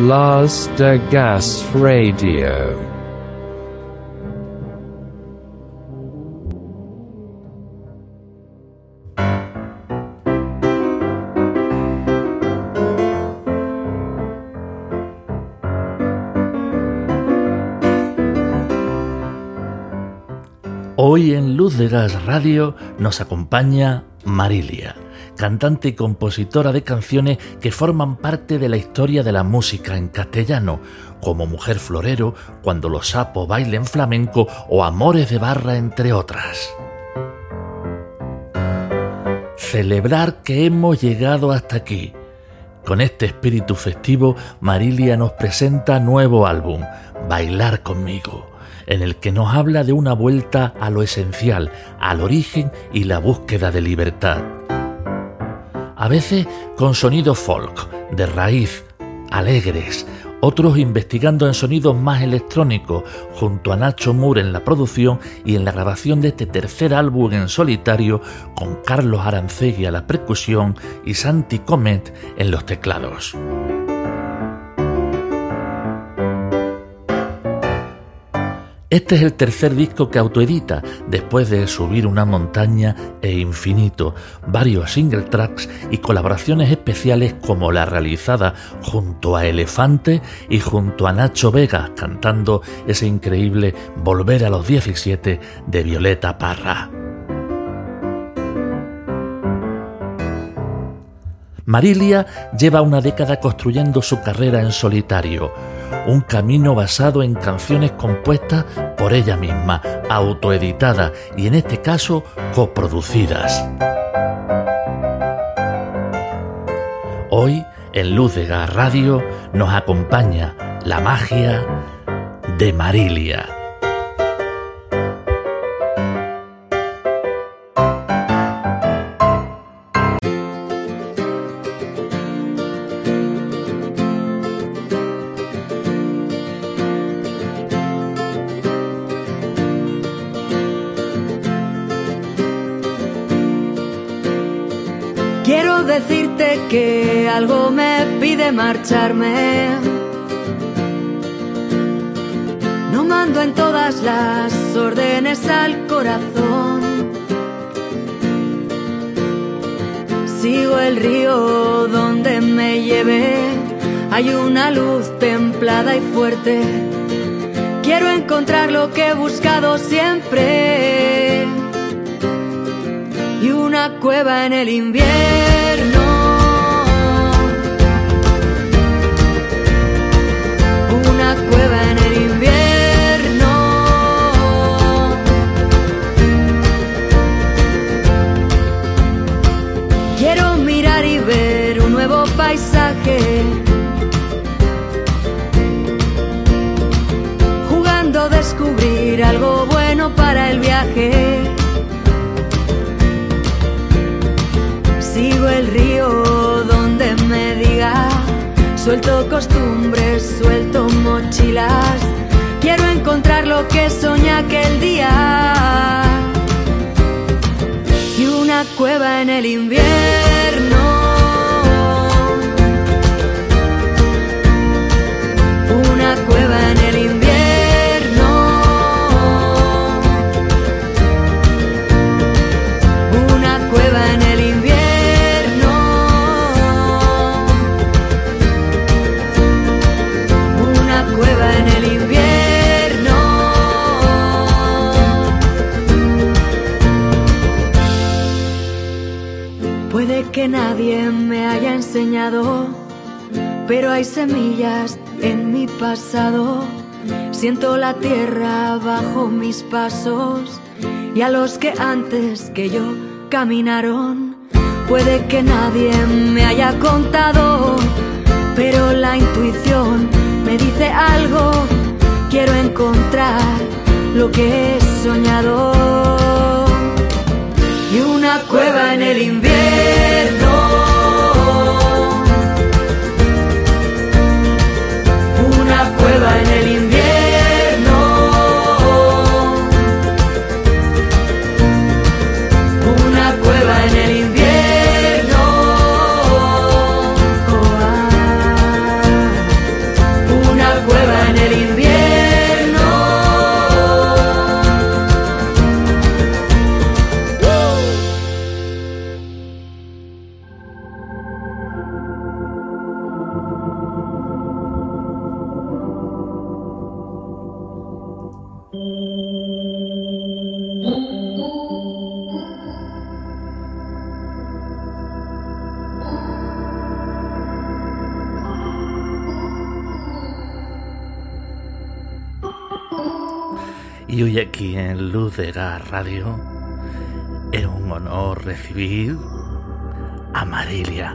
Las de Gas Radio. Hoy en Luz de Gas Radio nos acompaña Marilia, cantante y compositora de canciones que forman parte de la historia de la música en castellano, como Mujer Florero, Cuando los sapos bailen flamenco o Amores de Barra, entre otras. Celebrar que hemos llegado hasta aquí. Con este espíritu festivo, Marilia nos presenta nuevo álbum, Bailar conmigo en el que nos habla de una vuelta a lo esencial, al origen y la búsqueda de libertad. A veces con sonidos folk, de raíz, alegres, otros investigando en sonidos más electrónicos, junto a Nacho Moore en la producción y en la grabación de este tercer álbum en solitario, con Carlos Arancegui a la percusión y Santi Comet en los teclados. Este es el tercer disco que autoedita después de Subir una montaña e Infinito, varios single tracks y colaboraciones especiales como la realizada junto a Elefante y junto a Nacho Vega cantando ese increíble Volver a los 17 de Violeta Parra. Marilia lleva una década construyendo su carrera en solitario un camino basado en canciones compuestas por ella misma, autoeditadas y en este caso coproducidas. Hoy, en Luz de Gas Radio, nos acompaña la magia de Marilia. No mando en todas las órdenes al corazón. Sigo el río donde me lleve. Hay una luz templada y fuerte. Quiero encontrar lo que he buscado siempre. Y una cueva en el invierno. Suelto costumbres, suelto mochilas. Quiero encontrar lo que soñé aquel día. Y una cueva en el invierno. Una cueva en el me haya enseñado, pero hay semillas en mi pasado. Siento la tierra bajo mis pasos y a los que antes que yo caminaron. Puede que nadie me haya contado, pero la intuición me dice algo. Quiero encontrar lo que he soñado y una cueva en el invierno. Una hoy aquí en Luz de Gas Radio es un honor recibir a Marilia.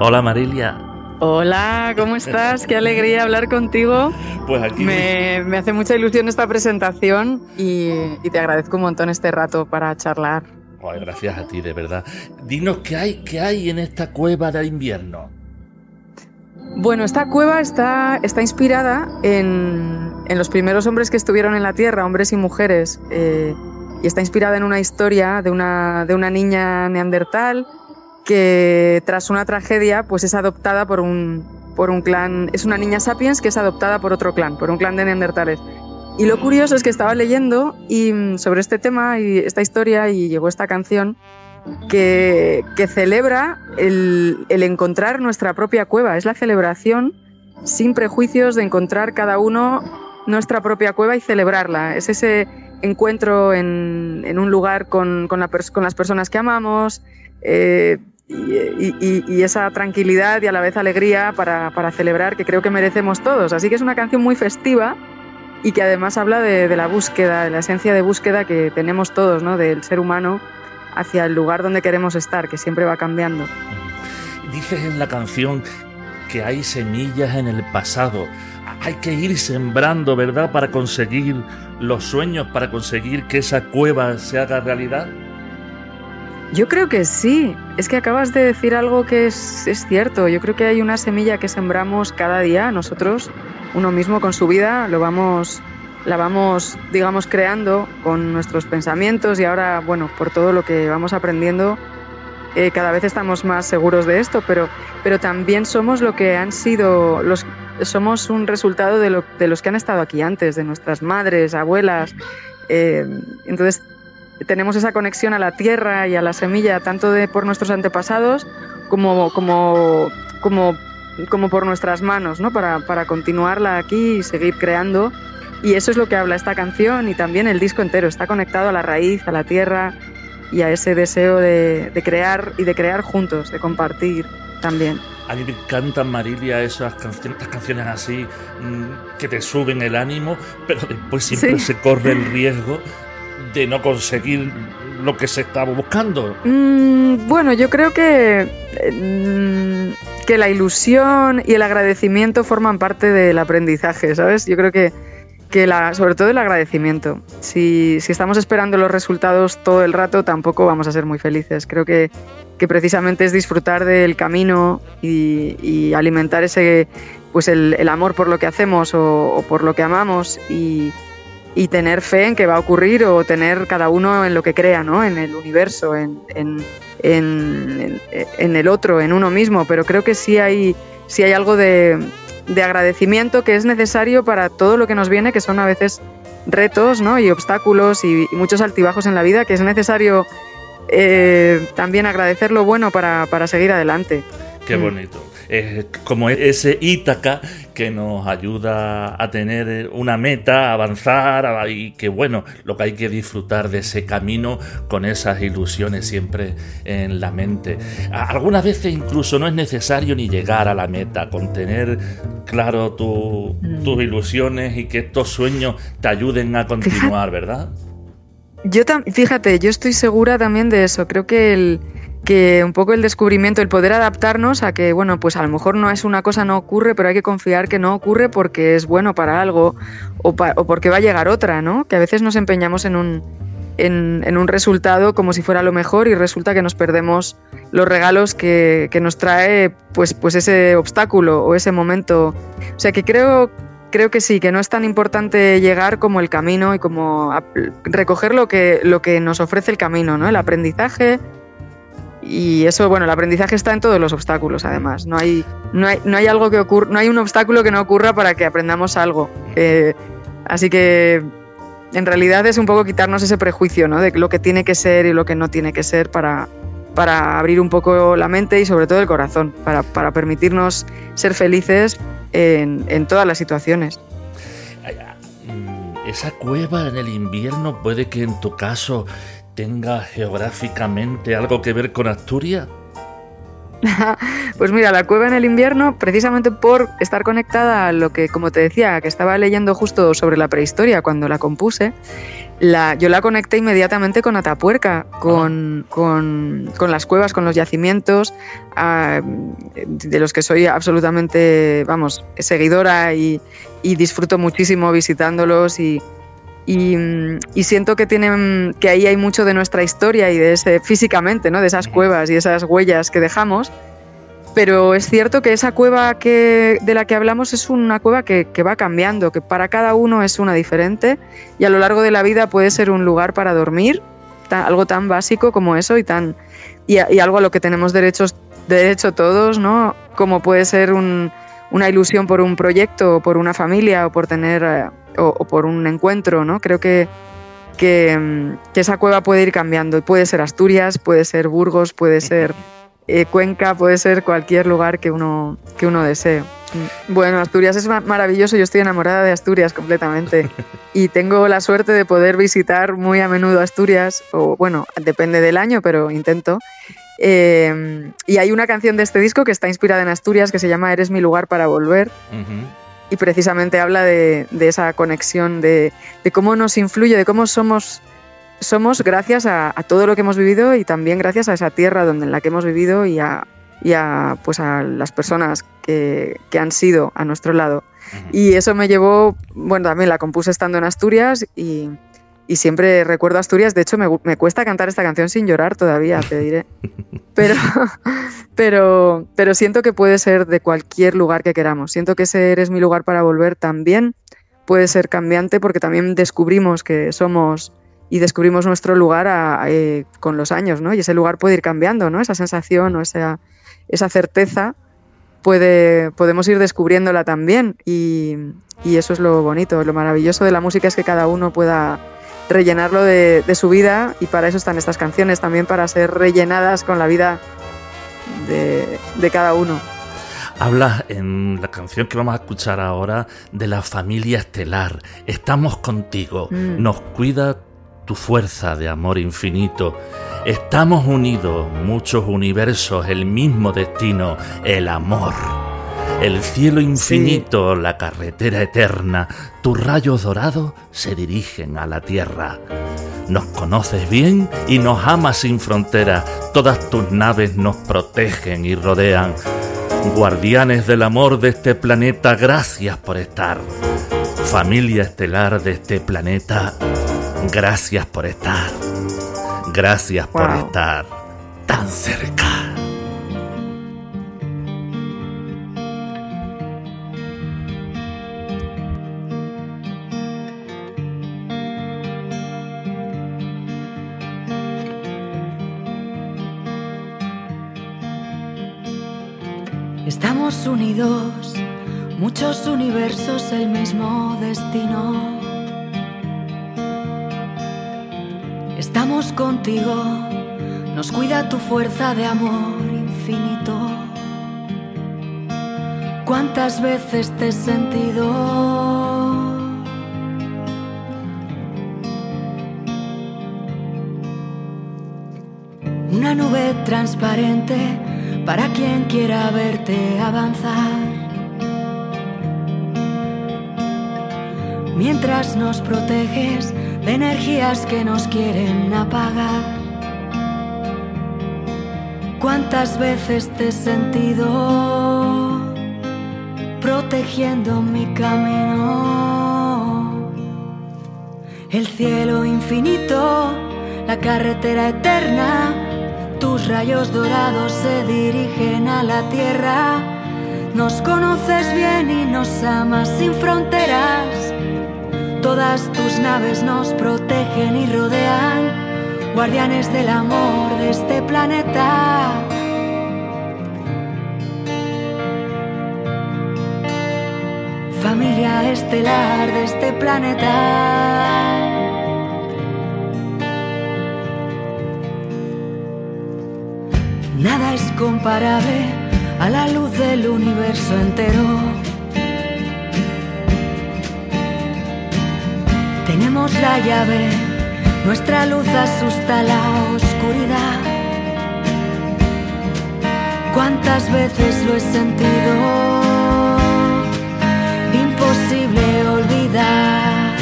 Hola Marilia. Hola, ¿cómo estás? Qué alegría hablar contigo. Pues aquí me, me hace mucha ilusión esta presentación y, y, te agradezco un montón este rato para charlar. Ay, gracias a ti, de verdad. Dinos qué hay, qué hay en esta cueva de invierno. Bueno, esta cueva está, está inspirada en, en, los primeros hombres que estuvieron en la Tierra, hombres y mujeres, eh, y está inspirada en una historia de una, de una niña neandertal que tras una tragedia pues es adoptada por un, por un clan, es una niña sapiens que es adoptada por otro clan, por un clan de neandertales. Y lo curioso es que estaba leyendo y, mm, sobre este tema y esta historia y llegó esta canción que, celebra el, encontrar nuestra propia cueva. Es la celebración sin prejuicios de encontrar cada uno nuestra propia cueva y celebrarla. Es ese encuentro en, un lugar con, con, la, con, las personas que amamos eh, y, esa tranquilidad y a la vez alegría para, para, celebrar que creo que merecemos todos. Así que es una canción muy festiva y que además habla de, de la búsqueda, de la esencia de búsqueda que tenemos todos, ¿no? del ser humano hacia el lugar donde queremos estar, que siempre va cambiando. Dices en la canción que hay semillas en el pasado. Hay que ir sembrando, ¿verdad?, para conseguir los sueños, para conseguir que esa cueva se haga realidad. Yo creo que sí. Es que acabas de decir algo que es, es, cierto. Yo creo que hay una semilla que sembramos cada día. Nosotros, uno mismo con su vida, lo vamos la vamos, digamos, creando con nuestros pensamientos y ahora, bueno, por todo lo que vamos aprendiendo, eh, cada vez estamos más seguros de esto, pero, pero también somos lo que han sido, los, somos un resultado de, lo, de los que han estado aquí antes, de nuestras madres, abuelas. Eh, entonces, tenemos esa conexión a la tierra y a la semilla, tanto de, por nuestros antepasados como, como, como, como por nuestras manos, ¿no? Para, para continuarla aquí y seguir creando y eso es lo que habla esta canción y también el disco entero. Está conectado a la raíz, a la tierra y a ese deseo de, de crear y de crear juntos, de compartir también. A mí me encantan, Marilia, esas canciones, estas canciones así mmm, que te suben el ánimo, pero después siempre sí. se corre el riesgo de no conseguir lo que se estaba buscando. Mm, bueno, yo creo que, mm, que la ilusión y el agradecimiento forman parte del aprendizaje, ¿sabes? Yo creo que que la, sobre todo el agradecimiento. Si, si, estamos esperando los resultados todo el rato, tampoco vamos a ser muy felices. Creo que, que precisamente es disfrutar del camino y, alimentar ese, pues el, amor por lo que hacemos o, o por lo que amamos y, y, tener fe en que va a ocurrir o tener cada uno en lo que crea, ¿no? en el universo, en, en, en, en el otro, en uno mismo. Pero creo que sí hay, sí hay algo de, de agradecimiento que es necesario para todo lo que nos viene, que son a veces retos ¿no? y obstáculos y, y, muchos altibajos en la vida, que es necesario eh, también agradecer lo bueno para, para seguir adelante. Qué bonito. Es como ese Ítaca que nos ayuda a tener una meta, a avanzar y que bueno, lo que hay que disfrutar de ese camino con esas ilusiones siempre en la mente. Algunas veces incluso no es necesario ni llegar a la meta, con tener claro tu, tus ilusiones y que estos sueños te ayuden a continuar, ¿verdad? Yo fíjate, yo estoy segura también de eso. Creo que el, que un poco el descubrimiento, el poder adaptarnos a que, bueno, pues a lo mejor no es una cosa, no ocurre, pero hay que confiar que no ocurre porque es bueno para algo o, pa o porque va a llegar otra, ¿no? Que a veces nos empeñamos en un, en, un resultado como si fuera lo mejor y resulta que nos perdemos los regalos que, que nos trae pues, pues ese obstáculo o ese momento. O sea que creo creo que sí, que no es tan importante llegar como el camino y como recoger lo que, lo que nos ofrece el camino, ¿no? El aprendizaje, y eso, bueno, el aprendizaje está en todos los obstáculos, además. No hay, no hay, no hay algo que ocurra, no hay un obstáculo que no ocurra para que aprendamos algo. Eh, así que en realidad es un poco quitarnos ese prejuicio, ¿no? De lo que tiene que ser y lo que no tiene que ser para, para abrir un poco la mente y sobre todo el corazón, para, para permitirnos ser felices en, en todas las situaciones. Esa cueva en el invierno puede que en tu caso tenga geográficamente algo que ver con Asturias? pues mira, la cueva en el invierno, precisamente por estar conectada a lo que, como te decía, que estaba leyendo justo sobre la prehistoria cuando la compuse, la, yo la conecté inmediatamente con Atapuerca, con, con, con las cuevas, con los yacimientos, ah, de los que soy absolutamente, vamos, seguidora y, y disfruto muchísimo visitándolos y, y, siento que tienen que ahí hay mucho de nuestra historia y de ese físicamente, ¿no? De esas cuevas y esas huellas que dejamos. Pero es cierto que esa cueva que, de la que hablamos es una cueva que, va cambiando, que para cada uno es una diferente y a lo largo de la vida puede ser un lugar para dormir, algo tan básico como eso y, tan, y, algo a lo que tenemos derechos, derecho todos, ¿no? Como puede ser una ilusión por un proyecto o por una familia o por tener eh, o, por un encuentro, ¿no? Creo que, que, esa cueva puede ir cambiando. Puede ser Asturias, puede ser Burgos, puede ser eh, Cuenca, puede ser cualquier lugar que uno, que uno desee. Bueno, Asturias es maravilloso, yo estoy enamorada de Asturias completamente y tengo la suerte de poder visitar muy a menudo Asturias, o bueno, depende del año, pero intento. Eh, y hay una canción de este disco que está inspirada en Asturias que se llama Eres mi lugar para volver. Y precisamente habla de, esa conexión, de, cómo nos influye, de cómo somos, somos gracias a, todo lo que hemos vivido y también gracias a esa tierra donde, en la que hemos vivido y a, pues a las personas que, han sido a nuestro lado. Y eso me llevó, bueno, también la compuse estando en Asturias y, y siempre recuerdo Asturias. De hecho, me, me, cuesta cantar esta canción sin llorar todavía, te diré. Pero, pero, pero siento que puede ser de cualquier lugar que queramos. Siento que ese eres mi lugar para volver también puede ser cambiante porque también descubrimos que somos y descubrimos nuestro lugar eh, con los años, ¿no? Y ese lugar puede ir cambiando, ¿no? Esa sensación o esa, esa certeza puede, podemos ir descubriéndola también y, y eso es lo bonito, lo maravilloso de la música es que cada uno pueda rellenarlo de, su vida y para eso están estas canciones, también para ser rellenadas con la vida de, cada uno. Hablas en la canción que vamos a escuchar ahora de la familia estelar. Estamos contigo, mm. nos cuida tu fuerza de amor infinito. Estamos unidos, muchos universos, el mismo destino, el amor. El cielo infinito, la carretera eterna, tus rayos dorados se dirigen a la tierra. Nos conoces bien y nos amas sin frontera, todas tus naves nos protegen y rodean. Guardianes del amor de este planeta, gracias por estar. Familia estelar de este planeta, gracias por estar. Gracias por estar tan cerca. Estamos unidos, muchos universos, el mismo destino. Estamos contigo, nos cuida tu fuerza de amor infinito. ¿Cuántas veces te he sentido? Una nube transparente para quien quiera verte avanzar. Mientras nos proteges de energías que nos quieren apagar. ¿Cuántas veces te he sentido protegiendo mi camino? El cielo infinito, la carretera rayos dorados se dirigen a la tierra. Nos conoces bien y nos amas sin fronteras. Todas tus naves nos protegen y rodean, guardianes del amor de este planeta. Familia estelar de este planeta. Nada es comparable a la luz del universo entero. Tenemos la llave, nuestra luz asusta la oscuridad. cuántas veces lo he sentido, imposible olvidar.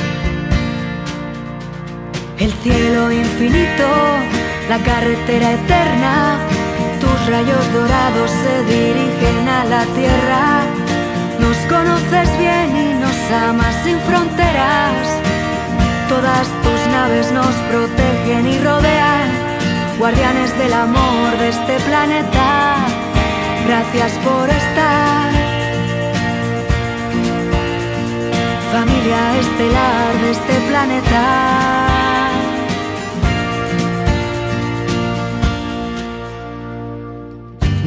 El cielo infinito, la carretera eterna, tus rayos dorados se dirigen a la tierra. Nos conoces bien y nos amas sin fronteras. Todas tus naves nos protegen y rodean, guardianes del amor de este planeta. Gracias por estar. Familia estelar de este planeta.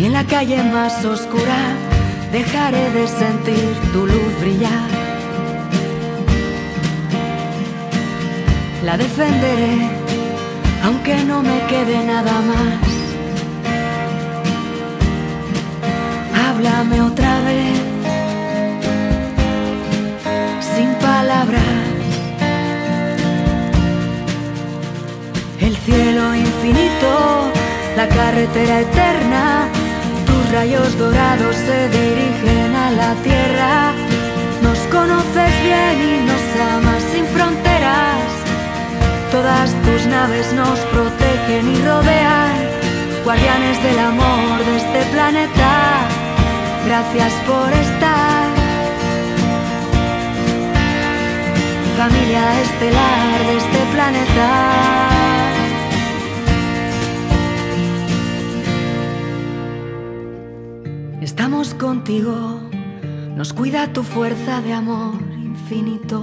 Ni en la calle más oscura dejaré de sentir tu luz brillar. La defenderé, aunque no me quede nada más. Háblame otra vez, sin palabras. El cielo infinito, la carretera eterna rayos dorados se dirigen a la tierra. Nos conoces bien y nos amas sin fronteras. Todas tus naves nos protegen y rodean, guardianes del amor de este planeta. Gracias por estar. Familia estelar de este planeta. Estamos contigo, nos cuida tu fuerza de amor infinito.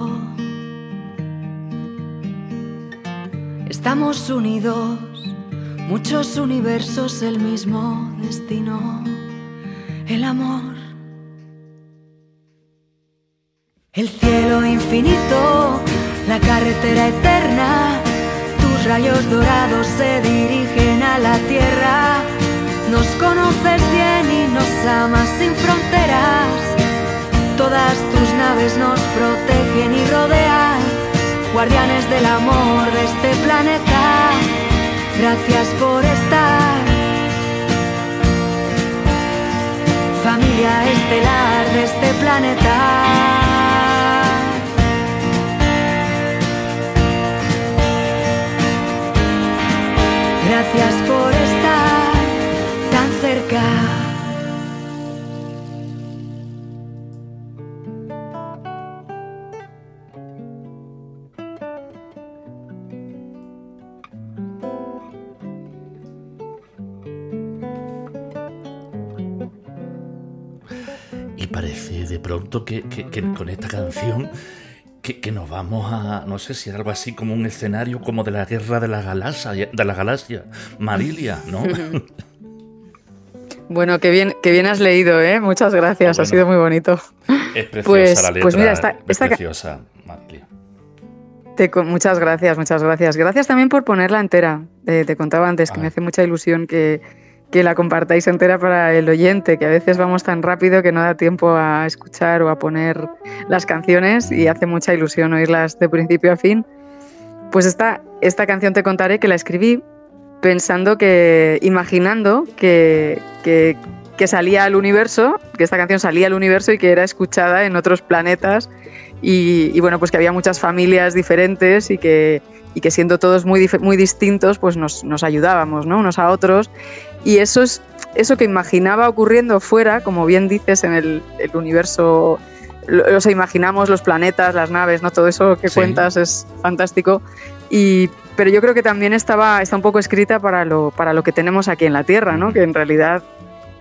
Estamos unidos, muchos universos, el mismo destino, el amor. El cielo infinito, la carretera eterna, tus rayos dorados se dirigen a la tierra nos conoces bien y nos amas sin fronteras. Todas tus naves nos protegen y rodean, guardianes del amor de este planeta. Gracias por estar. Familia estelar de este planeta. Gracias por estar pronto que, con esta canción que, nos vamos a, no sé si algo así como un escenario como de la guerra de la galaxia, de la galaxia, Marilia, ¿no? Bueno, qué bien, qué bien has leído, ¿eh? Muchas gracias, ha sido muy bonito. Es preciosa pues, la letra, pues mira, está, es preciosa, te, muchas gracias, muchas gracias. Gracias también por ponerla entera. Eh, te contaba antes que me hace mucha ilusión que, que la compartáis entera para el oyente, que a veces vamos tan rápido que no da tiempo a escuchar o a poner las canciones y hace mucha ilusión oírlas de principio a fin. Pues esta, esta canción te contaré que la escribí pensando que, imaginando que, que, salía al universo, que esta canción salía al universo y que era escuchada en otros planetas y, bueno, pues que había muchas familias diferentes y que, y que siendo todos muy, muy distintos, pues nos, nos ayudábamos, ¿no? Unos a otros. Y eso es eso que imaginaba ocurriendo fuera, como bien dices, en el, el universo o sea, imaginamos los planetas, las naves, ¿no? Todo eso que cuentas es fantástico. Y, pero yo creo que también estaba, está un poco escrita para lo, para lo que tenemos aquí en la Tierra, ¿no? Que en realidad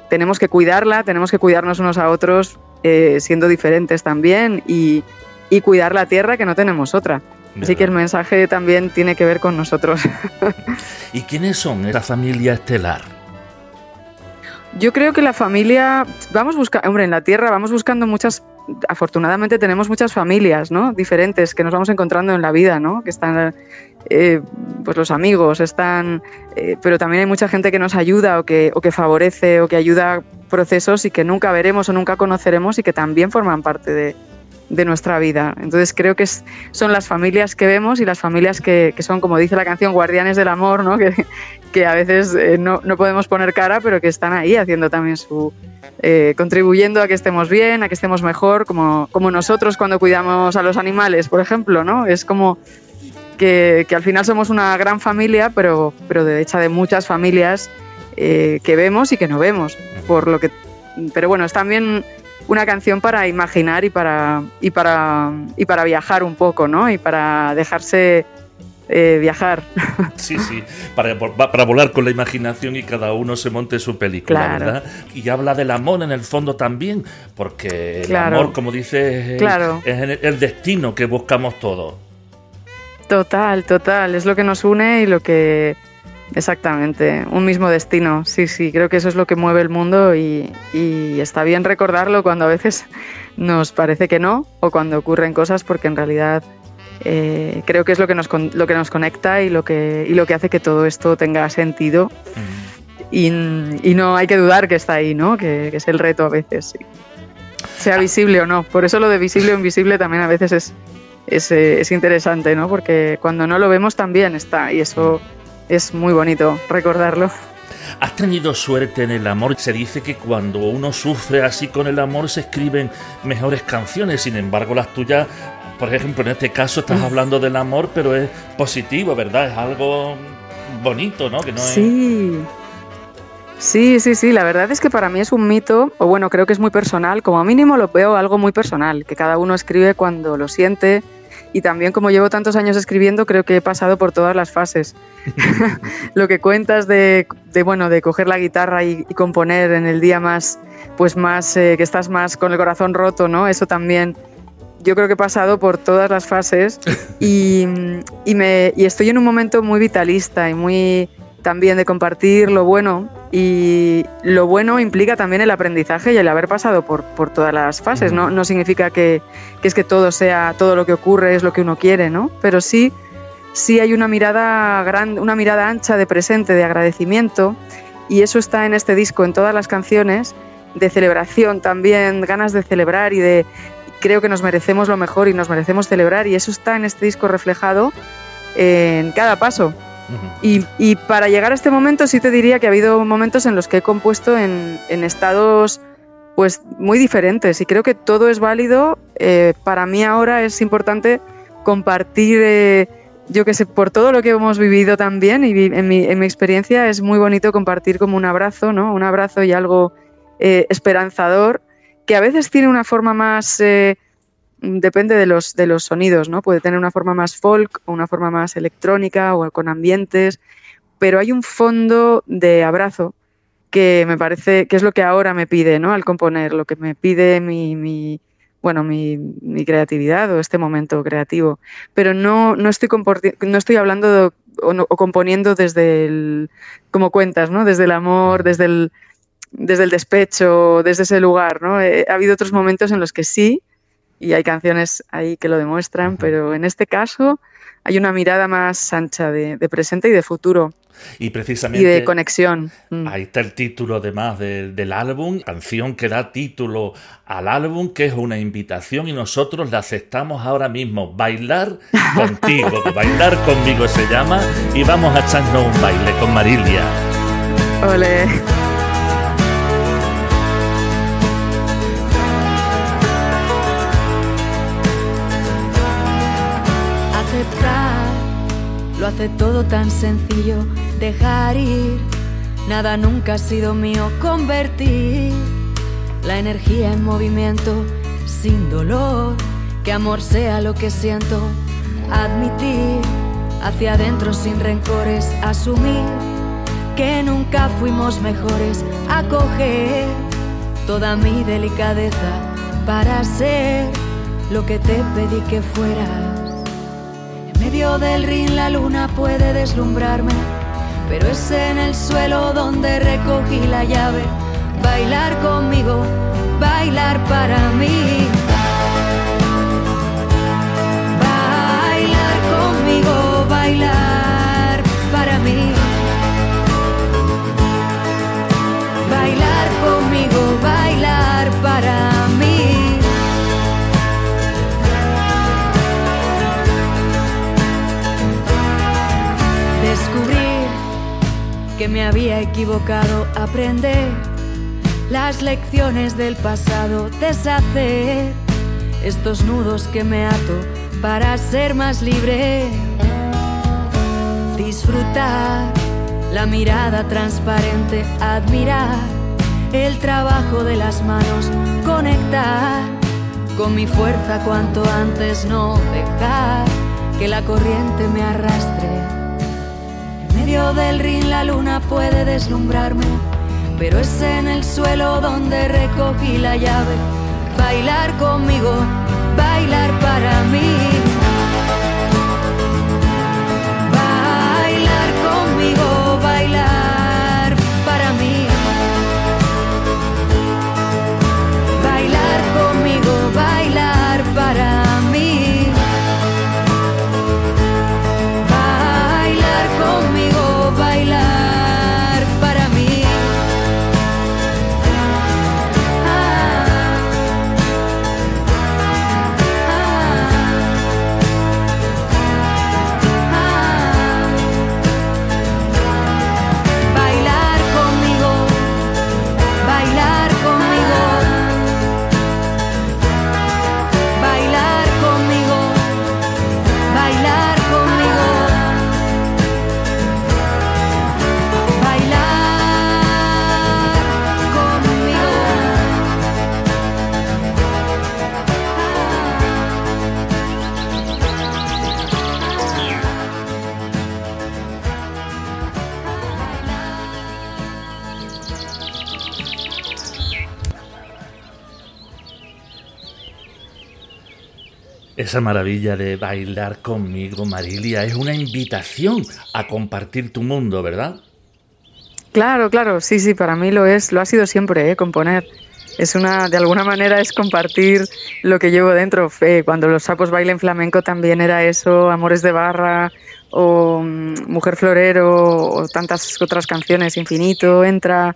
tenemos que cuidarla, tenemos que cuidarnos unos a otros eh, siendo diferentes también y, y, cuidar la Tierra que no tenemos otra. Así que el mensaje también tiene que ver con nosotros. ¿Y quiénes son esa familia estelar? Yo creo que la familia, vamos buscando, hombre, en la Tierra vamos buscando muchas, afortunadamente tenemos muchas familias, ¿no? Diferentes que nos vamos encontrando en la vida, ¿no? Que están, eh, pues los amigos, están, eh, pero también hay mucha gente que nos ayuda o que, o que favorece o que ayuda procesos y que nunca veremos o nunca conoceremos y que también forman parte de, de nuestra vida. Entonces creo que son las familias que vemos y las familias que, son, como dice la canción, guardianes del amor, ¿no? que, que a veces eh, no, no, podemos poner cara, pero que están ahí haciendo también su... Eh, contribuyendo a que estemos bien, a que estemos mejor, como, como nosotros cuando cuidamos a los animales, por ejemplo, ¿no? Es como que, que al final somos una gran familia, pero, pero de hecha de muchas familias eh, que vemos y que no vemos, por lo que... Pero bueno, es también una canción para imaginar y para, y para, y para viajar un poco, ¿no? Y para dejarse eh, viajar. Sí, sí, para, para, volar con la imaginación y cada uno se monte su película, ¿verdad? Y habla del amor en el fondo también, porque el amor, como dices, es el destino que buscamos todos. Total, total, es lo que nos une y lo que Exactamente, un mismo destino. Sí, sí, creo que eso es lo que mueve el mundo y, está bien recordarlo cuando a veces nos parece que no o cuando ocurren cosas porque en realidad eh, creo que es lo que, nos, lo que nos conecta y lo que, y lo que hace que todo esto tenga sentido. Y, no hay que dudar que está ahí, ¿no? Que, es el reto a veces, sea ah. visible o no. Por eso lo de visible o invisible también a veces es, es, eh, es interesante, ¿no? Porque cuando no lo vemos también está y eso es muy bonito recordarlo. ¿Has tenido suerte en el amor? Se dice que cuando uno sufre así con el amor se escriben mejores canciones, sin embargo las tuyas, por ejemplo, en este caso estás hablando del amor, pero es positivo, ¿verdad? Es algo bonito, ¿no? Que no sí. Sí, sí, sí, la verdad es que para mí es un mito, o bueno, creo que es muy personal, como mínimo lo veo algo muy personal, que cada uno escribe cuando lo siente, y también como llevo tantos años escribiendo, creo que he pasado por todas las fases. Lo que cuentas de, bueno, de coger la guitarra y, componer en el día más, pues más, eh, que estás más con el corazón roto, ¿no? Eso también yo creo que he pasado por todas las fases y, y, me, y estoy en un momento muy vitalista y muy también de compartir lo bueno y lo bueno implica también el aprendizaje y el haber pasado por, por todas las fases. ¿no? no significa que, que, es que todo sea, todo lo que ocurre es lo que uno quiere, ¿no? Pero sí, sí hay una mirada grande, una mirada ancha de presente, de agradecimiento, y eso está en este disco, en todas las canciones, de celebración también, ganas de celebrar y de creo que nos merecemos lo mejor y nos merecemos celebrar, y eso está en este disco reflejado en cada paso y, para llegar a este momento sí te diría que ha habido momentos en los que he compuesto en, estados pues muy diferentes y creo que todo es válido. Eh, para mí ahora es importante compartir, eh, yo que sé, por todo lo que hemos vivido también y en mi, en mi, experiencia es muy bonito compartir como un abrazo, ¿no? Un abrazo y algo eh, esperanzador que a veces tiene una forma más depende de los, de los sonidos, ¿no? Puede tener una forma más folk o una forma más electrónica o con ambientes, pero hay un fondo de abrazo que me parece que es lo que ahora me pide, ¿no? Al componer, lo que me pide mi, bueno, mi, creatividad o este momento creativo. Pero no, no, estoy, no estoy hablando o, componiendo desde el, como cuentas, ¿no? Desde el amor, desde el, desde el despecho, desde ese lugar, ¿no? Eh, ha habido otros momentos en los que sí, y hay canciones ahí que lo demuestran, pero en este caso hay una mirada más ancha de, presente y de futuro. Y precisamente. de conexión. Mm. Ahí está el título, además, del álbum, canción que da título al álbum, que es una invitación y nosotros la aceptamos ahora mismo. Bailar contigo, bailar conmigo se llama, y vamos a echarnos un baile con Marilia. Ole. Hace todo tan sencillo, dejar ir, nada nunca ha sido mío, convertir la energía en movimiento, sin dolor, que amor sea lo que siento, admitir, hacia adentro sin rencores, asumir que nunca fuimos mejores, acoger toda mi delicadeza para ser lo que te pedí que fueras medio del ring la luna puede deslumbrarme, pero es en el suelo donde recogí la llave. Bailar conmigo, bailar para mí. Bailar conmigo, bailar para mí. Bailar conmigo, bailar para mí. Me había equivocado, aprender las lecciones del pasado, deshacer estos nudos que me ato para ser más libre, disfrutar la mirada transparente, admirar el trabajo de las manos, conectar con mi fuerza cuanto antes, no dejar que la corriente me arrastre. Del rin la luna puede deslumbrarme, pero es en el suelo donde recogí la llave. Bailar conmigo, bailar para mí. Esa maravilla de bailar conmigo, Marilia, es una invitación a compartir tu mundo, ¿verdad? Claro, claro, sí, sí, para mí lo es, lo ha sido siempre, ¿eh? componer. Es una, de alguna manera es compartir lo que llevo dentro. cuando los sapos bailen flamenco también era eso, Amores de Barra o mm, Mujer Florero o tantas otras canciones, Infinito, Entra.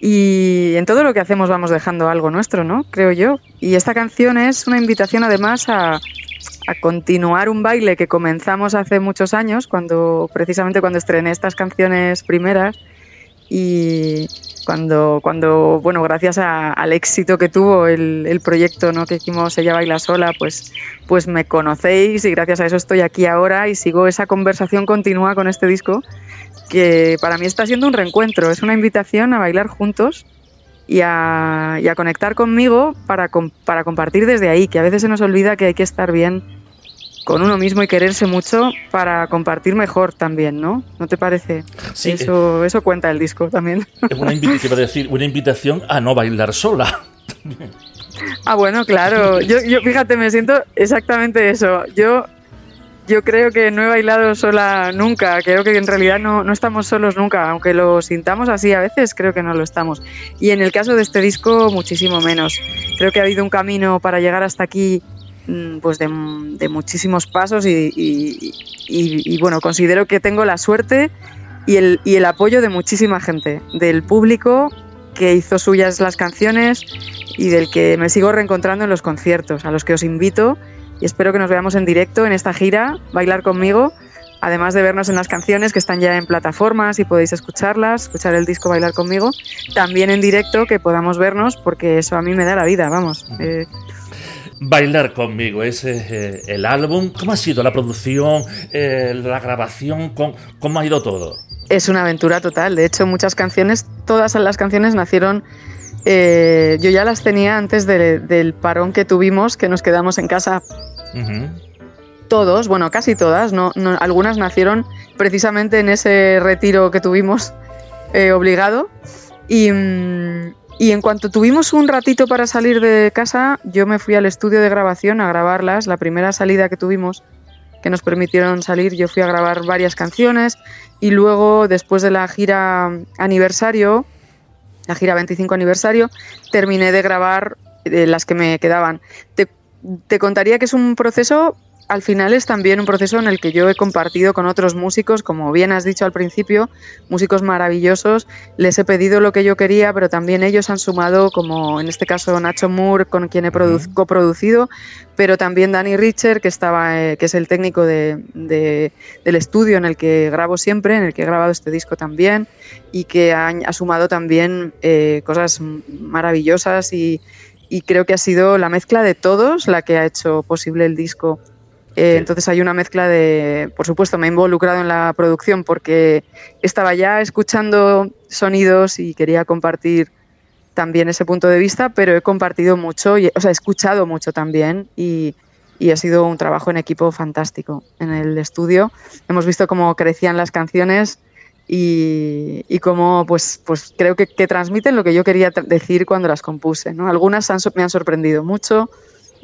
Y en todo lo que hacemos vamos dejando algo nuestro, ¿no? Creo yo. Y esta canción es una invitación además a, a continuar un baile que comenzamos hace muchos años, cuando precisamente cuando estrené estas canciones primeras y cuando, cuando bueno, gracias al éxito que tuvo el, el, proyecto ¿no? que hicimos Ella Baila Sola, pues, pues me conocéis y gracias a eso estoy aquí ahora y sigo esa conversación continua con este disco que para mí está siendo un reencuentro, es una invitación a bailar juntos y a, conectar conmigo para, para compartir desde ahí, que a veces se nos olvida que hay que estar bien con uno mismo y quererse mucho para compartir mejor también, ¿no? ¿No te parece? Sí. Eso, eso cuenta el disco también. Es una, decir, una invitación a no bailar sola. Ah, bueno, claro. Yo, yo, fíjate, me siento exactamente eso. Yo yo creo que no he bailado sola nunca, creo que en realidad no, no, estamos solos nunca, aunque lo sintamos así a veces, creo que no lo estamos. Y en el caso de este disco, muchísimo menos. Creo que ha habido un camino para llegar hasta aquí mm, pues de, muchísimos pasos y, y, bueno, considero que tengo la suerte y el, y el apoyo de muchísima gente, del público que hizo suyas las canciones y del que me sigo reencontrando en los conciertos, a los que os invito y espero que nos veamos en directo en esta gira, bailar conmigo, además de vernos en las canciones que están ya en plataformas y podéis escucharlas, escuchar el disco Bailar conmigo, también en directo que podamos vernos porque eso a mí me da la vida, vamos. Eh. Bailar conmigo, es eh, el álbum. ¿Cómo ha sido la producción, eh, la grabación? ¿Cómo, ha ido todo? Es una aventura total. De hecho, muchas canciones, todas las canciones nacieron yo ya las tenía antes del parón que tuvimos, que nos quedamos en casa todos, bueno, casi todas, no, algunas nacieron precisamente en ese retiro que tuvimos eh, obligado. Y, mm, y, en cuanto tuvimos un ratito para salir de casa, yo me fui al estudio de grabación a grabarlas. La primera salida que tuvimos, que nos permitieron salir, yo fui a grabar varias canciones. Y luego, después de la gira aniversario, la gira 25 aniversario, terminé de grabar eh, las que me quedaban. Te contaría que es un proceso al final es también un proceso en el que yo he compartido con otros músicos, como bien has dicho al principio, músicos maravillosos. Les he pedido lo que yo quería, pero también ellos han sumado, como en este caso Nacho Moore, con quien he coproducido, pero también Danny Richer, que, estaba, eh, que es el técnico de, del estudio en el que grabo siempre, en el que he grabado este disco también, y que ha, sumado también eh, cosas maravillosas y y creo que ha sido la mezcla de todos la que ha hecho posible el disco. Eh, entonces hay una mezcla de, por supuesto, me he involucrado en la producción porque estaba ya escuchando sonidos y quería compartir también ese punto de vista, pero he compartido mucho, o sea, he escuchado mucho también y, y ha sido un trabajo en equipo fantástico en el estudio. Hemos visto cómo crecían las canciones y, y cómo pues, pues creo que, transmiten lo que yo quería decir cuando las compuse. ¿no? Algunas me han sorprendido mucho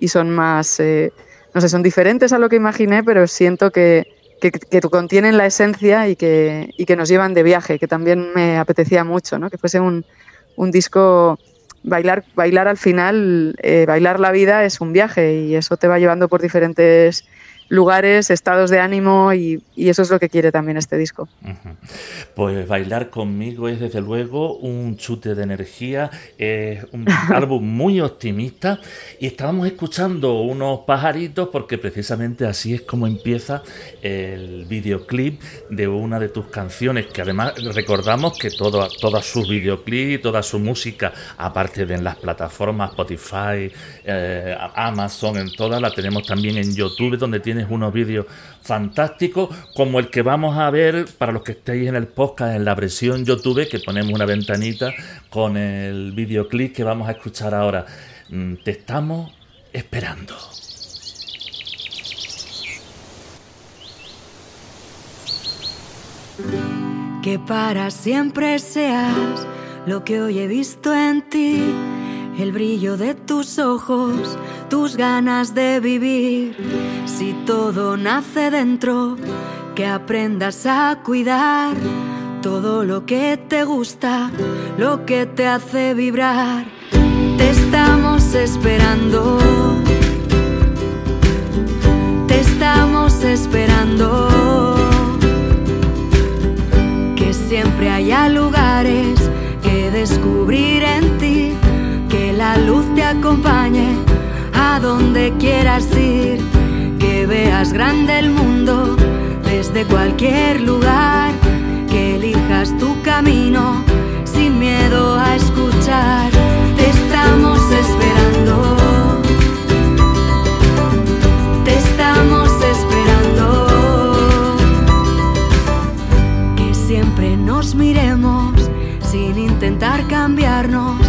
y son más, eh, no sé, son diferentes a lo que imaginé, pero siento que, que, que, contienen la esencia y que, y que nos llevan de viaje, que también me apetecía mucho, ¿no? que fuese un, un disco bailar, bailar al final, eh, bailar la vida es un viaje y eso te va llevando por diferentes lugares, estados de ánimo y, eso es lo que quiere también este disco. Pues bailar conmigo es desde luego un chute de energía, es un álbum muy optimista y estábamos escuchando unos pajaritos porque precisamente así es como empieza el videoclip de una de tus canciones que además recordamos que todo, toda su videoclip, toda su música, aparte de en las plataformas Spotify, eh, Amazon, en todas, la tenemos también en YouTube donde tiene tienes unos vídeos fantásticos como el que vamos a ver para los que estéis en el podcast en la versión YouTube que ponemos una ventanita con el videoclip que vamos a escuchar ahora. Mm, te estamos esperando. Que para siempre seas lo que hoy he visto en ti el brillo de tus ojos, tus ganas de vivir. Si todo nace dentro, que aprendas a cuidar todo lo que te gusta, lo que te hace vibrar. Te estamos esperando. Te estamos esperando. Que siempre haya lugares que descubrir en ti la luz te acompañe a donde quieras ir, que veas grande el mundo desde cualquier lugar, que elijas tu camino sin miedo a escuchar. Te estamos esperando. Te estamos esperando. Que siempre nos miremos sin intentar cambiarnos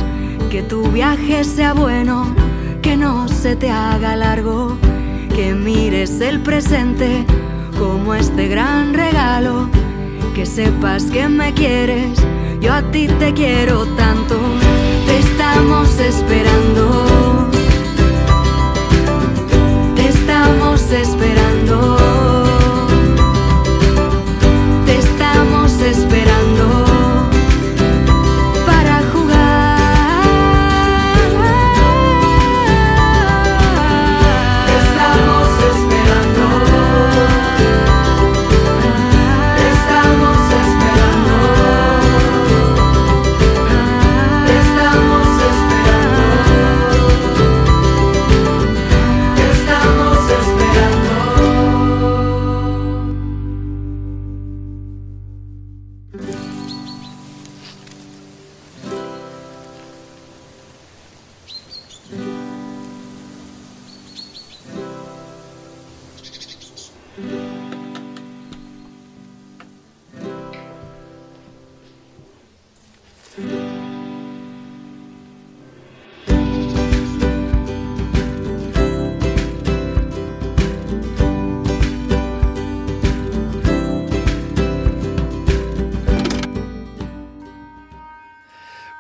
que tu viaje sea bueno, que no se te haga largo, que mires el presente como este gran regalo, que sepas que me quieres, yo a ti te quiero tanto, te estamos esperando, te estamos esperando, te estamos esperando.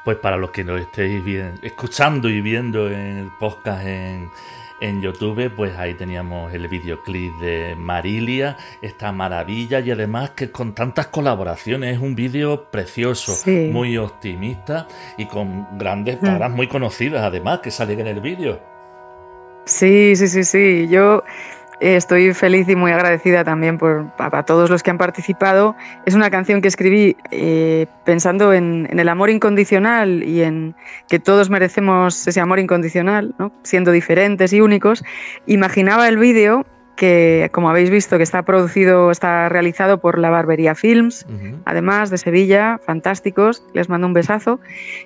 Pues para los que nos estéis escuchando y viendo en el podcast en, en YouTube, pues ahí teníamos el videoclip de Marilia, esta maravilla y además que con tantas colaboraciones es un vídeo precioso, muy optimista y con grandes mm. caras muy conocidas además que salen en el vídeo. Sí, sí, sí, sí. Yo Estoy feliz y muy agradecida también por, a, todos los que han participado. Es una canción que escribí eh, pensando en, el amor incondicional y en que todos merecemos ese amor incondicional, siendo diferentes y únicos. Imaginaba el vídeo que, como habéis visto, que está producido, está realizado por la Barbería Films, además de Sevilla, fantásticos, les mando un besazo.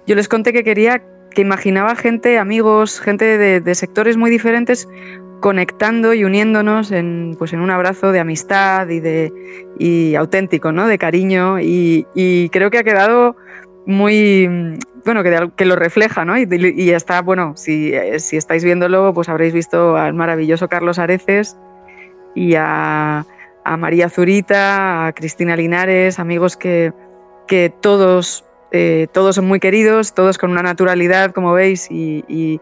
Yo les conté que quería que imaginaba gente, amigos, gente de, de sectores muy diferentes conectando y uniéndonos en, pues en un abrazo de amistad y, de, y auténtico, ¿no? de cariño. Y, creo que ha quedado muy, bueno, que, que lo refleja, ¿no? Y, y está, bueno, si, si, estáis viéndolo, pues habréis visto al maravilloso Carlos Areces y a, a María Zurita, a Cristina Linares, amigos que, que todos, eh, todos son muy queridos, todos con una naturalidad, como veis, y, y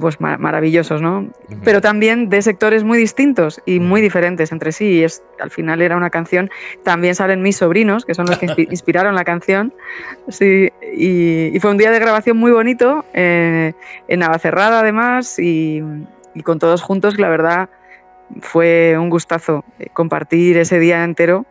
pues maravillosos, ¿no? Pero también de sectores muy distintos y muy diferentes entre sí. Y es, al final era una canción. También salen mis sobrinos, que son los que inspiraron la canción. Sí, y, fue un día de grabación muy bonito, eh, en Navacerrada además, y, y, con todos juntos, la verdad fue un gustazo eh, compartir ese día entero.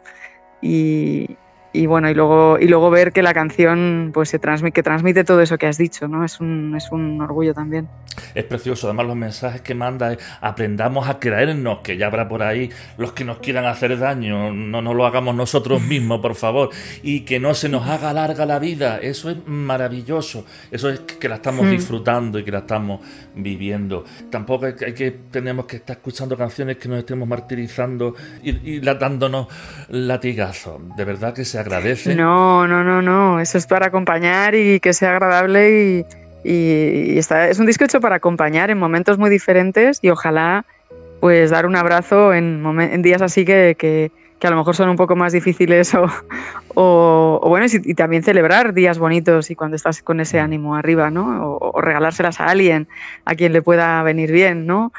Y, y bueno, y luego, y luego ver que la canción pues se transmite, que transmite todo eso que has dicho, ¿no? Es un, es un orgullo también. Es precioso, además los mensajes que manda es aprendamos a creernos, que ya habrá por ahí los que nos quieran hacer daño, no nos lo hagamos nosotros mismos, por favor, y que no se nos haga larga la vida, eso es maravilloso, eso es que la estamos hmm. disfrutando y que la estamos viviendo. Tampoco hay que, tenemos que estar escuchando canciones que nos estemos martirizando y, y dándonos latigazos, de verdad que se agradece. No, no, no, no, eso es para acompañar y que sea agradable y, y, está, es un disco hecho para acompañar en momentos muy diferentes y ojalá pues dar un abrazo en, en días así que, que, a lo mejor son un poco más difíciles o, o, bueno, y, también celebrar días bonitos y cuando estás con ese ánimo arriba, ¿no? O, regalárselas a alguien, a quien le pueda venir bien, ¿no?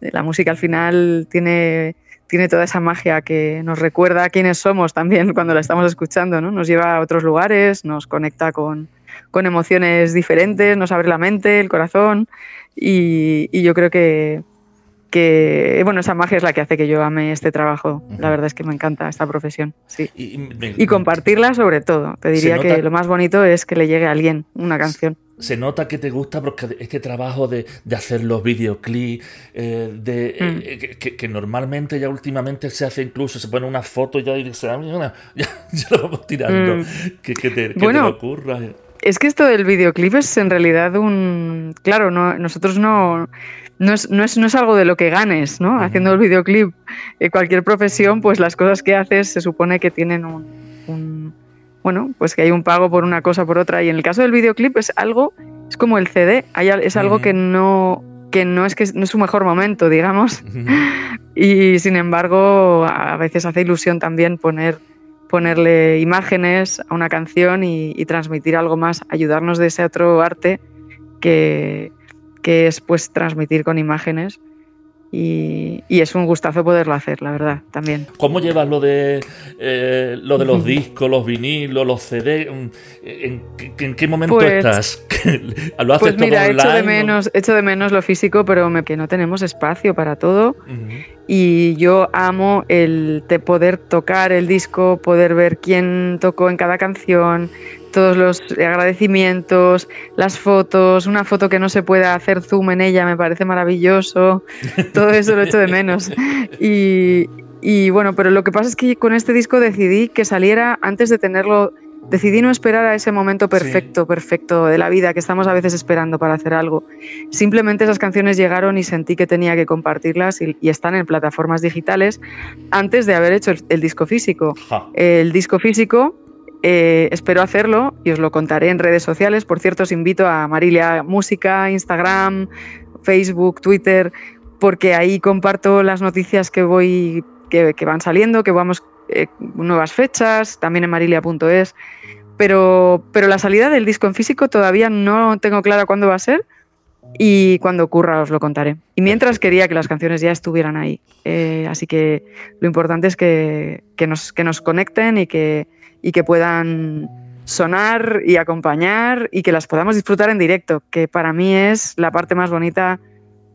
La música al final tiene tiene toda esa magia que nos recuerda quiénes somos también cuando la estamos escuchando, ¿no? Nos lleva a otros lugares, nos conecta con, emociones diferentes, nos abre la mente, el corazón y, yo creo que, que, bueno, esa magia es la que hace que yo ame este trabajo. La verdad es que me encanta esta profesión, sí. Y, compartirla sobre todo. Te diría que lo más bonito es que le llegue a alguien una canción se nota que te gusta porque este trabajo de, hacer los videoclips, eh, de, mm. eh, que, normalmente ya últimamente se hace incluso, se pone una foto ya y dice, ah, ya, ya, lo vamos tirando, mm. que, te, bueno, ocurra. Es que esto del videoclip es en realidad un... Claro, no, nosotros no... No es, no, es, algo de lo que ganes, ¿no? Haciendo el videoclip. En cualquier profesión, pues las cosas que haces se supone que tienen un bueno, pues que hay un pago por una cosa, por otra. Y en el caso del videoclip es algo, es como el CD, es algo que no que no es que no es su mejor momento, digamos. y sin embargo, a veces hace ilusión también poner ponerle imágenes a una canción y, transmitir algo más, ayudarnos de ese otro arte que, que es pues transmitir con imágenes y, es un gustazo poderlo hacer, la verdad, también. ¿Cómo llevas lo de eh, lo de los discos, los vinilos, los CD? ¿En, qué momento pues estás? ¿Lo haces pues mira, todo Echo de, menos, echo de menos lo físico, pero me, que no tenemos espacio para todo. Y yo amo el de poder tocar el disco, poder ver quién tocó en cada canción, todos los agradecimientos, las fotos, una foto que no se pueda hacer zoom en ella me parece maravilloso, todo eso lo echo de menos. Y, bueno, pero lo que pasa es que con este disco decidí que saliera antes de tenerlo, decidí no esperar a ese momento perfecto, perfecto de la vida que estamos a veces esperando para hacer algo. Simplemente esas canciones llegaron y sentí que tenía que compartirlas y, están en plataformas digitales antes de haber hecho el disco físico. El disco físico eh, espero hacerlo y os lo contaré en redes sociales. Por cierto, os invito a Marilia Música, Instagram, Facebook, Twitter, porque ahí comparto las noticias que voy que, van saliendo, que vamos eh, nuevas fechas, también en marilia.es. Pero, pero la salida del disco en físico todavía no tengo clara cuándo va a ser y cuando ocurra os lo contaré. Y mientras quería que las canciones ya estuvieran ahí. Eh, así que lo importante es que, nos, que nos conecten y que, y que puedan sonar y acompañar y que las podamos disfrutar en directo, que para mí es la parte más bonita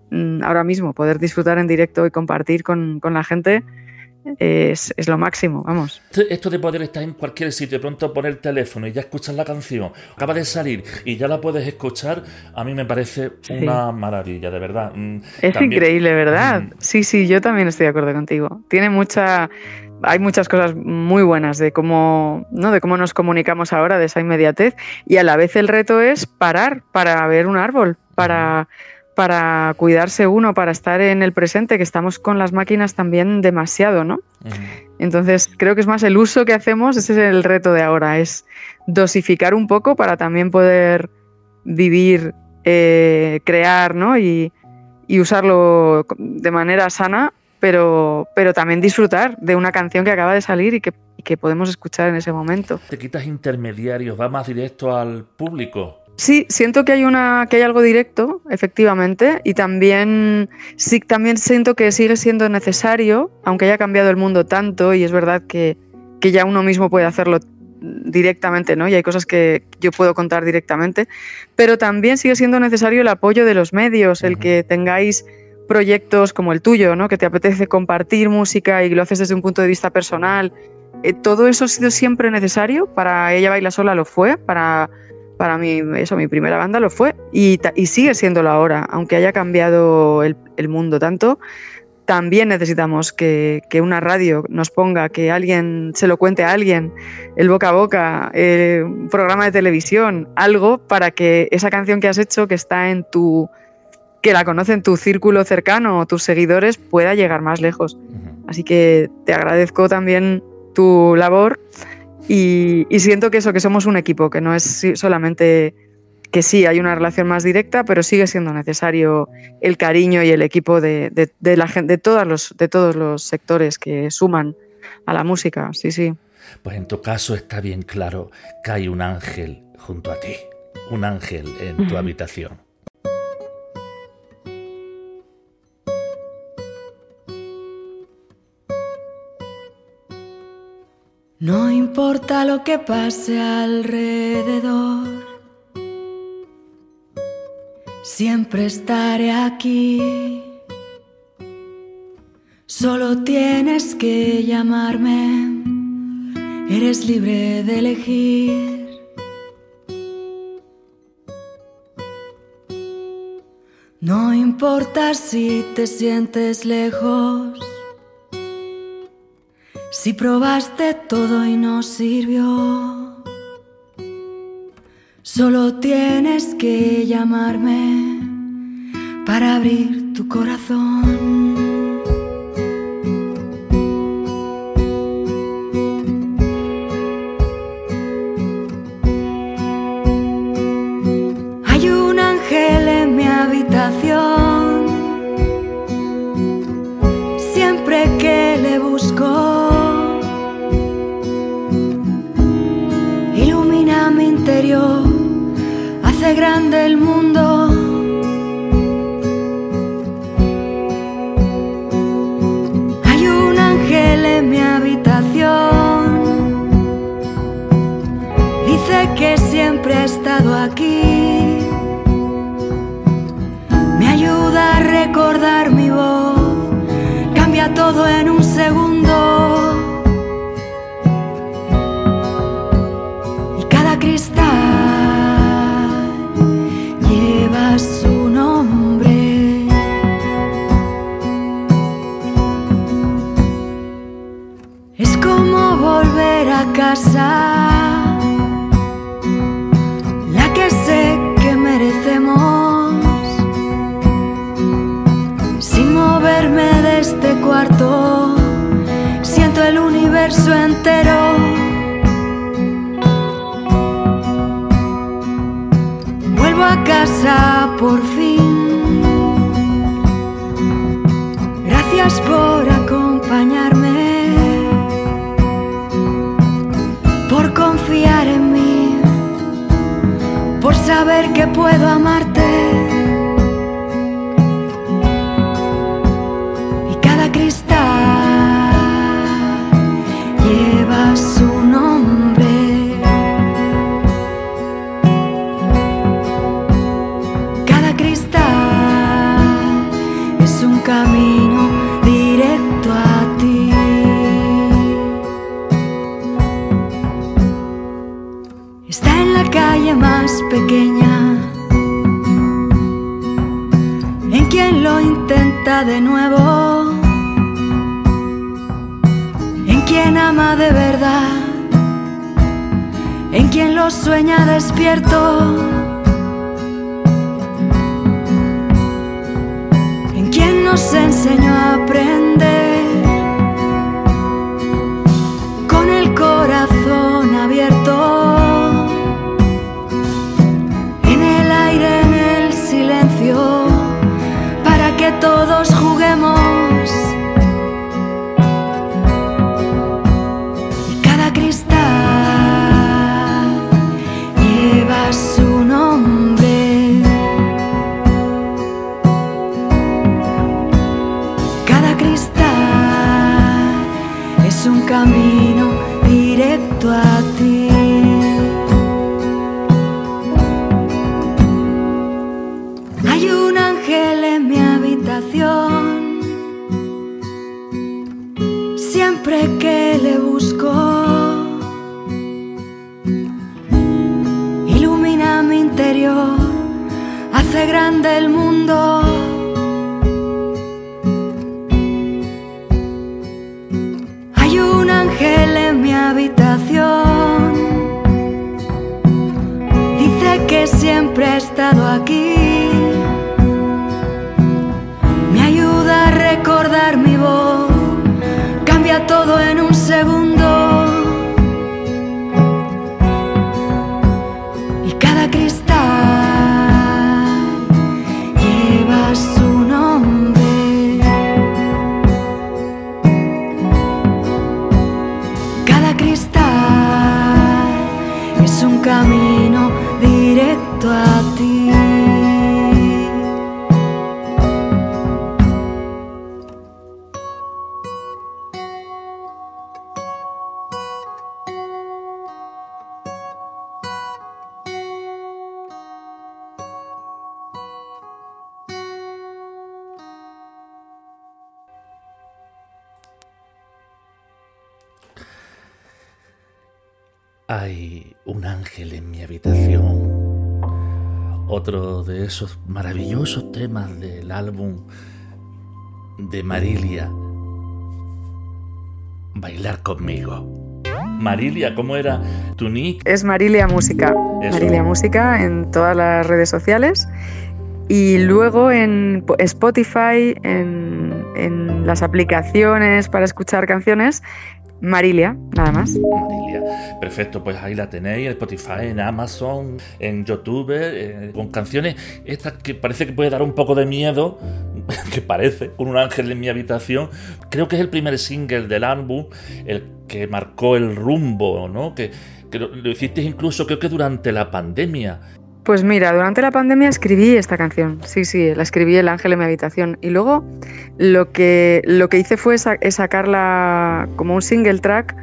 mm, ahora mismo, poder disfrutar en directo y compartir con, con la gente es, lo máximo, vamos. Esto de poder estar en cualquier sitio, de pronto poner el teléfono y ya escuchas la canción, acaba de salir y ya la puedes escuchar, a mí me parece una maravilla, de verdad. Mm, es increíble, ¿verdad? Mm. Sí, sí, yo también estoy de acuerdo contigo. Tiene mucha hay muchas cosas muy buenas de cómo, ¿no? de cómo nos comunicamos ahora, de esa inmediatez, y a la vez el reto es parar para ver un árbol, para para cuidarse uno, para estar en el presente, que estamos con las máquinas también demasiado, ¿no? Entonces, creo que es más el uso que hacemos, ese es el reto de ahora, es dosificar un poco para también poder vivir, eh, crear, ¿no? Y, usarlo de manera sana, pero, pero también disfrutar de una canción que acaba de salir y que, y que podemos escuchar en ese momento. Te quitas intermediarios, va más directo al público. Sí, siento que hay una, que hay algo directo, efectivamente, y también sí, también siento que sigue siendo necesario, aunque haya cambiado el mundo tanto, y es verdad que, que ya uno mismo puede hacerlo directamente, ¿no? Y hay cosas que yo puedo contar directamente, pero también sigue siendo necesario el apoyo de los medios, el que tengáis proyectos como el tuyo, ¿no? Que te apetece compartir música y lo haces desde un punto de vista personal. Eh, todo eso ha sido siempre necesario. Para ella baila sola lo fue, para para mí, eso, mi primera banda lo fue y, sigue siéndolo ahora, aunque haya cambiado el, mundo tanto. También necesitamos que, una radio nos ponga, que alguien se lo cuente a alguien, el boca a boca, eh, un programa de televisión, algo para que esa canción que has hecho, que está en tu, que la conocen tu círculo cercano o tus seguidores, pueda llegar más lejos. Así que te agradezco también tu labor y, siento que eso, que somos un equipo, que no es solamente que sí, hay una relación más directa, pero sigue siendo necesario el cariño y el equipo de, la gente, de, todos los, de todos los sectores que suman a la música, sí, sí. Pues en tu caso está bien claro que hay un ángel junto a ti, un ángel en tu habitación. No importa lo que pase alrededor, siempre estaré aquí. Solo tienes que llamarme, eres libre de elegir. No importa si te sientes lejos si probaste todo y no sirvió, solo tienes que llamarme para abrir tu corazón. Entero. Vuelvo a casa por fin. Gracias por acompañarme. confiar en mí, por saber que puedo amarte. en quien lo intenta de nuevo, en quien ama de verdad, en quien lo sueña despierto. en quien Nos enseñó a aprender con el corazón abierto. Es un camino directo a ti. Siempre que le busco, ilumina mi interior, hace grande el mundo. Otro de esos maravillosos temas del álbum de Marilia. Bailar conmigo. Marilia, ¿cómo era tu nick? Es Marilia Música. Marilia Música en todas las redes sociales. Y luego en Spotify, en, en las aplicaciones para escuchar canciones, Marilia, nada más. Marilia. Perfecto, pues ahí la tenéis en Spotify, en Amazon, en YouTube, eh, con canciones estas que parece que puede dar un poco de miedo, que parece, con un ángel en mi habitación. Creo que es el primer single del álbum, el que marcó el rumbo, ¿no? Que, lo, lo hiciste incluso creo que durante la pandemia. Pues mira, durante la pandemia escribí esta canción. Sí, sí, la escribí El ángel en mi habitación. Y luego lo que, lo que hice fue sacarla como un single track,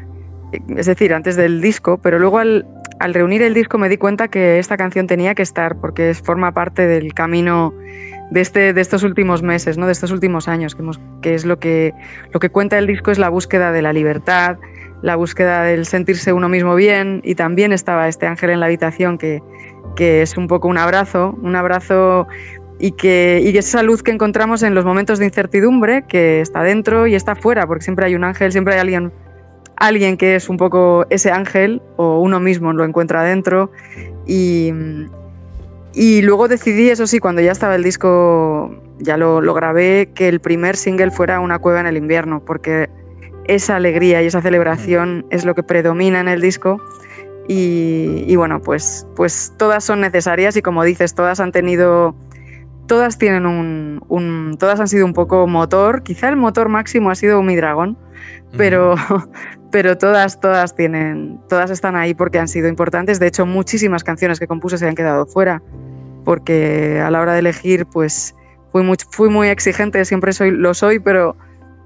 es decir, antes del disco, pero luego al, reunir el disco me di cuenta que esta canción tenía que estar porque forma parte del camino de, este, de estos últimos meses, ¿no? de estos últimos años, que, que es lo que, lo que cuenta el disco es la búsqueda de la libertad, la búsqueda del sentirse uno mismo bien y también estaba este ángel en la habitación que que es un poco un abrazo, un abrazo y que, y esa luz que encontramos en los momentos de incertidumbre, que está dentro y está fuera, porque siempre hay un ángel, siempre hay alguien, alguien que es un poco ese ángel, o uno mismo lo encuentra dentro. Y, y luego decidí, eso sí, cuando ya estaba el disco, ya lo grabé, que el primer single fuera Una cueva en el invierno, porque esa alegría y esa celebración es lo que predomina en el disco y, bueno, pues, pues todas son necesarias y como dices, todas han tenido, todas tienen un, todas han sido un poco motor, quizá el motor máximo ha sido mi dragón, pero, pero todas, todas tienen, todas están ahí porque han sido importantes. De hecho, muchísimas canciones que compuse se han quedado fuera, porque a la hora de elegir, pues fui muy, fui muy exigente, siempre soy, lo soy, pero,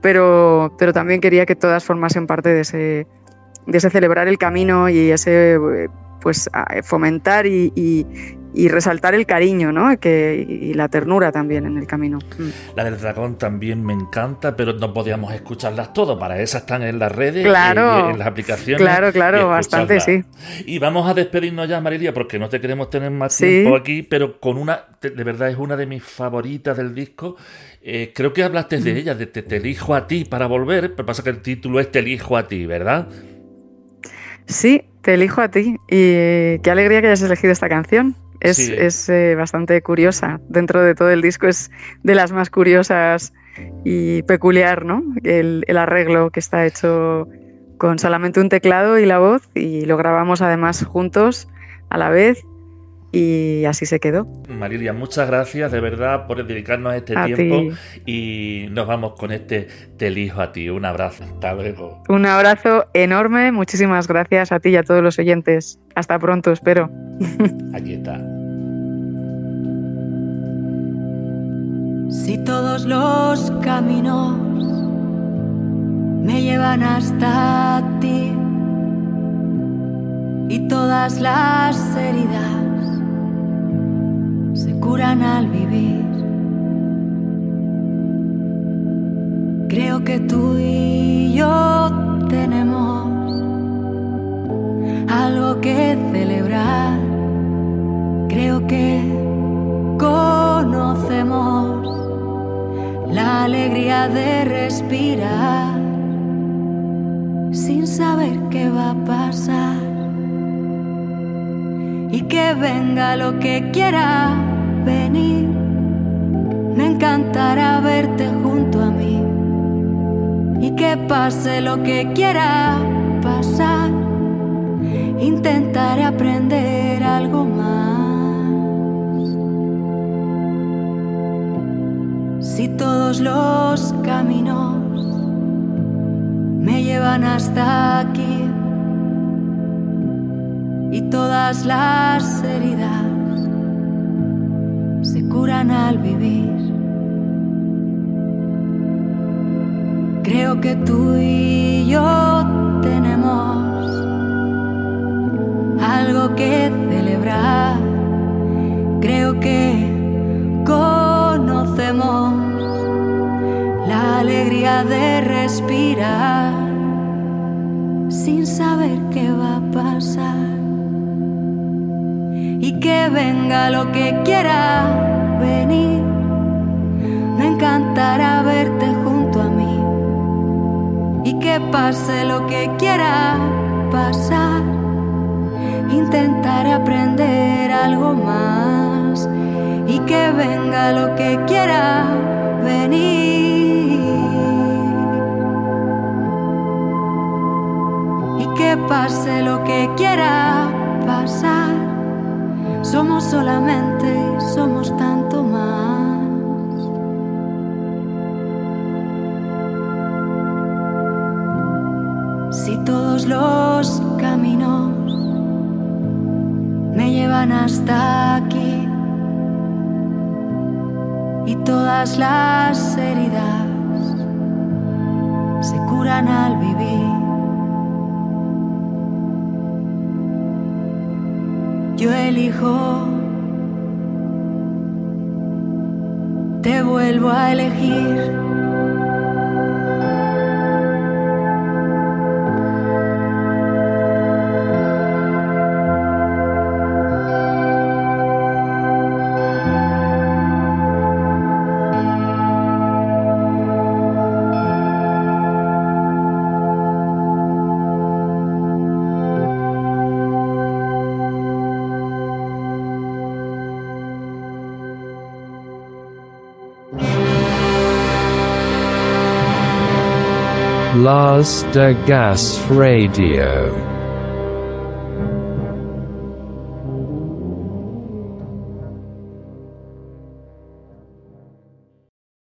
pero, pero también quería que todas formasen parte de ese de ese celebrar el camino y ese pues fomentar y, y resaltar el cariño ¿no? que, y la ternura también en el camino. Mm. La del dragón también me encanta, pero no podíamos escucharlas todas, para esas están en las redes, claro, en, las aplicaciones. Claro, claro, bastante, sí. Y vamos a despedirnos ya, Marilia, porque no te queremos tener más tiempo aquí, pero con una, de verdad es una de mis favoritas del disco. Eh, creo que hablaste de ella, de te, te, elijo a ti para volver, pero pasa que el título es Te elijo a ti, ¿verdad? Sí, te elijo a ti. Y qué alegría que hayas elegido esta canción. Es, eh, bastante curiosa. Dentro de todo el disco es de las más curiosas y peculiar, ¿no? El, el, arreglo que está hecho con solamente un teclado y la voz y lo grabamos además juntos a la vez y así se quedó. Marilia, muchas gracias de verdad por dedicarnos este tiempo y nos vamos con este Te elijo a ti. Un abrazo, hasta luego. Un abrazo enorme, muchísimas gracias a ti y a todos los oyentes. Hasta pronto, espero. Aquí está. Si todos los caminos me llevan hasta ti y todas las heridas curan al vivir. Creo que tú y yo tenemos algo que celebrar. Creo que conocemos la alegría de respirar sin saber qué va a pasar y que venga lo que quiera venir. Me encantará verte junto a mí y que pase lo que quiera pasar. Intentaré aprender algo más. Si todos los caminos me llevan hasta aquí y todas las heridas se curan al vivir. Creo que tú y yo tenemos algo que celebrar. Creo que conocemos la alegría de respirar sin saber qué va a pasar que venga lo que quiera venir. Me encantará verte junto a mí y que pase lo que quiera pasar. Intentaré aprender algo más y que venga lo que quiera venir. Y que pase lo que quiera pasar somos solamente, somos tanto más. Si todos los caminos me llevan hasta aquí y todas las heridas se curan al vivir. Yo elijo, te vuelvo a elegir. Lars de Gas Radio